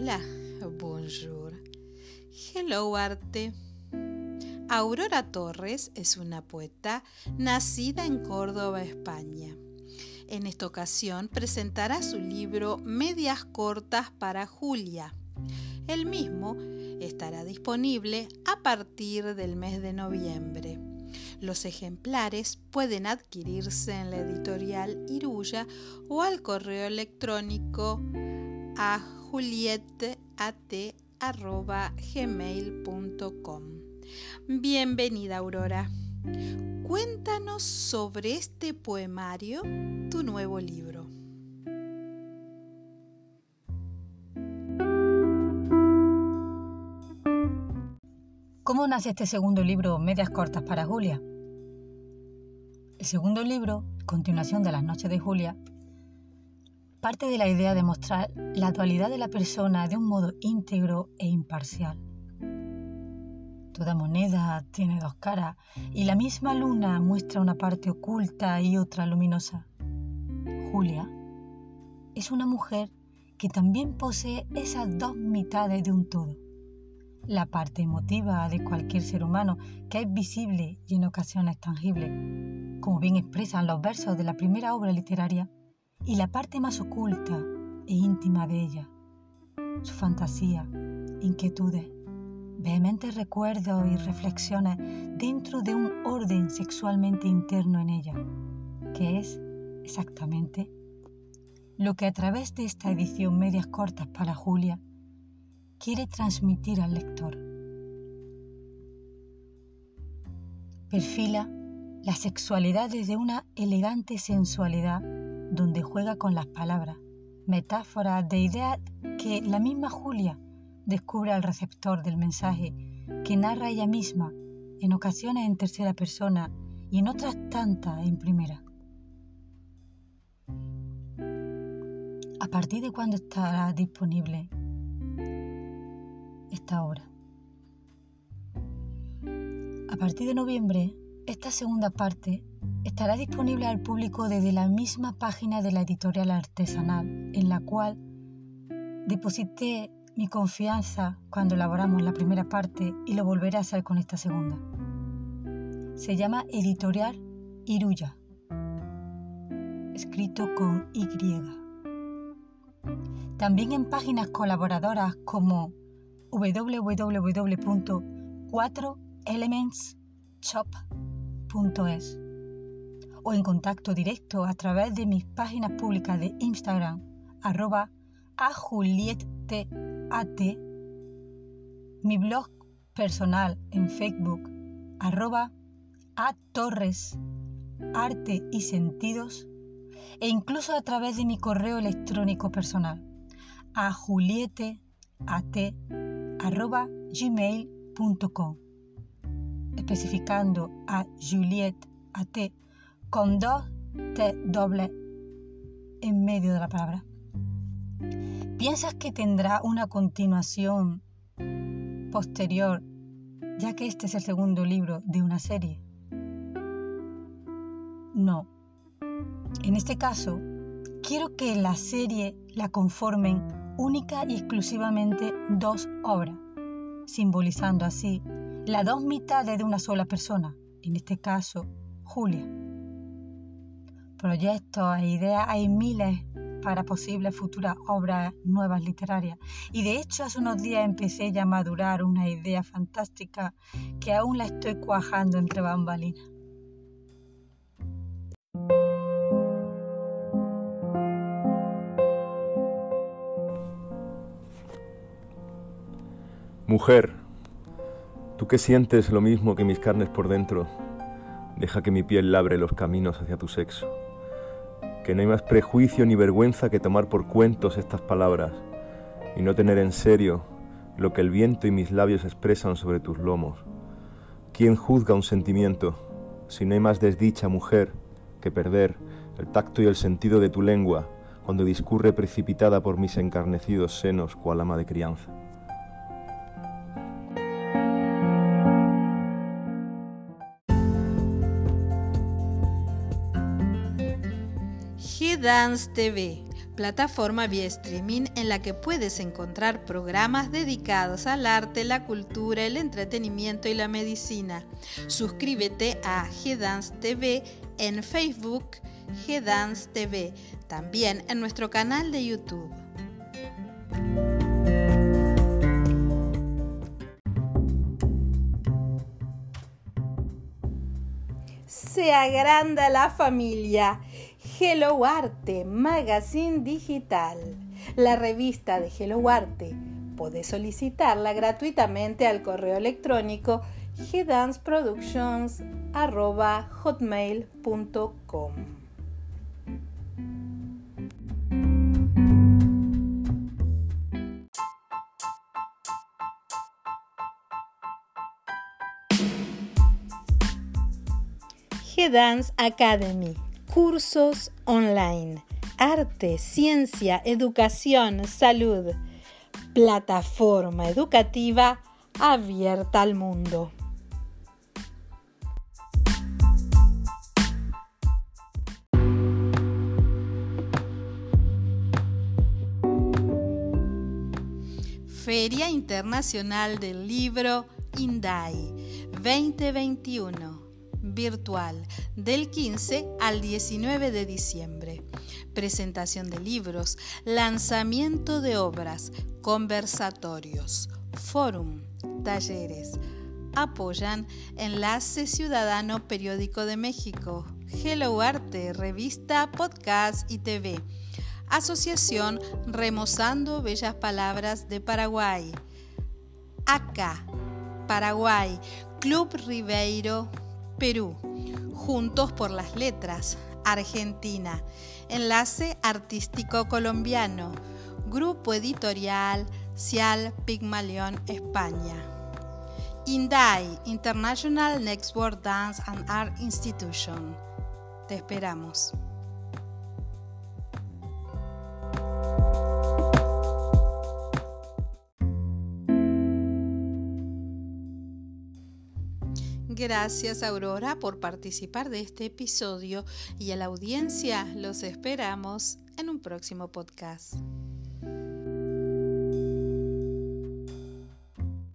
Hola, bonjour. Hello, arte. Aurora Torres es una poeta nacida en Córdoba, España. En esta ocasión presentará su libro Medias Cortas para Julia. El mismo estará disponible a partir del mes de noviembre. Los ejemplares pueden adquirirse en la editorial Iruya o al correo electrónico a julieteat.gmail.com. Bienvenida Aurora. Cuéntanos sobre este poemario, tu nuevo libro. ¿Cómo nace este segundo libro, Medias Cortas para Julia? El segundo libro, continuación de Las Noches de Julia, parte de la idea de mostrar la dualidad de la persona de un modo íntegro e imparcial. Toda moneda tiene dos caras y la misma luna muestra una parte oculta y otra luminosa. Julia es una mujer que también posee esas dos mitades de un todo. La parte emotiva de cualquier ser humano que es visible y en ocasiones tangible, como bien expresan los versos de la primera obra literaria y la parte más oculta e íntima de ella, su fantasía, inquietudes, vehementes recuerdos y reflexiones dentro de un orden sexualmente interno en ella, que es exactamente lo que a través de esta edición medias cortas para Julia quiere transmitir al lector. Perfila la sexualidad desde una elegante sensualidad donde juega con las palabras, metáforas de ideas que la misma Julia descubre al receptor del mensaje que narra ella misma, en ocasiones en tercera persona y en otras tantas en primera. ¿A partir de cuándo estará disponible esta obra? A partir de noviembre, esta segunda parte estará disponible al público desde la misma página de la editorial artesanal, en la cual deposité mi confianza cuando elaboramos la primera parte y lo volveré a hacer con esta segunda. Se llama Editorial Iruya, escrito con Y. También en páginas colaboradoras como www.4elementsshop.es o en contacto directo a través de mis páginas públicas de Instagram, arroba a mi blog personal en Facebook, arroba a Torres, Arte y Sentidos, e incluso a través de mi correo electrónico personal, a arroba gmail.com, especificando a Juliette con dos T doble en medio de la palabra. ¿Piensas que tendrá una continuación posterior, ya que este es el segundo libro de una serie? No. En este caso, quiero que la serie la conformen única y exclusivamente dos obras, simbolizando así las dos mitades de una sola persona, en este caso, Julia proyectos e ideas hay miles para posibles futuras obras nuevas literarias. Y de hecho hace unos días empecé ya a madurar una idea fantástica que aún la estoy cuajando entre bambalinas. Mujer, tú que sientes lo mismo que mis carnes por dentro, deja que mi piel labre los caminos hacia tu sexo que no hay más prejuicio ni vergüenza que tomar por cuentos estas palabras y no tener en serio lo que el viento y mis labios expresan sobre tus lomos. ¿Quién juzga un sentimiento si no hay más desdicha, mujer, que perder el tacto y el sentido de tu lengua cuando discurre precipitada por mis encarnecidos senos cual ama de crianza? Dance TV, plataforma vía streaming en la que puedes encontrar programas dedicados al arte, la cultura, el entretenimiento y la medicina. Suscríbete a G-Dance TV en Facebook, G-Dance TV, también en nuestro canal de YouTube. Se agranda la familia. Hello Arte, Magazine Digital. La revista de Hello Arte. Podés solicitarla gratuitamente al correo electrónico hotmail.com G-Dance Academy, cursos online, arte, ciencia, educación, salud, plataforma educativa abierta al mundo. Feria Internacional del Libro INDAI 2021 virtual del 15 al 19 de diciembre. Presentación de libros, lanzamiento de obras, conversatorios, fórum, talleres. Apoyan Enlace Ciudadano Periódico de México, Hello Arte, revista, podcast y TV. Asociación Remozando Bellas Palabras de Paraguay. Acá, Paraguay, Club Ribeiro, Perú. Juntos por las Letras, Argentina. Enlace Artístico Colombiano. Grupo Editorial Cial Pigmalión, España. INDAI, International Next World Dance and Art Institution. Te esperamos. Gracias Aurora por participar de este episodio y a la audiencia los esperamos en un próximo podcast.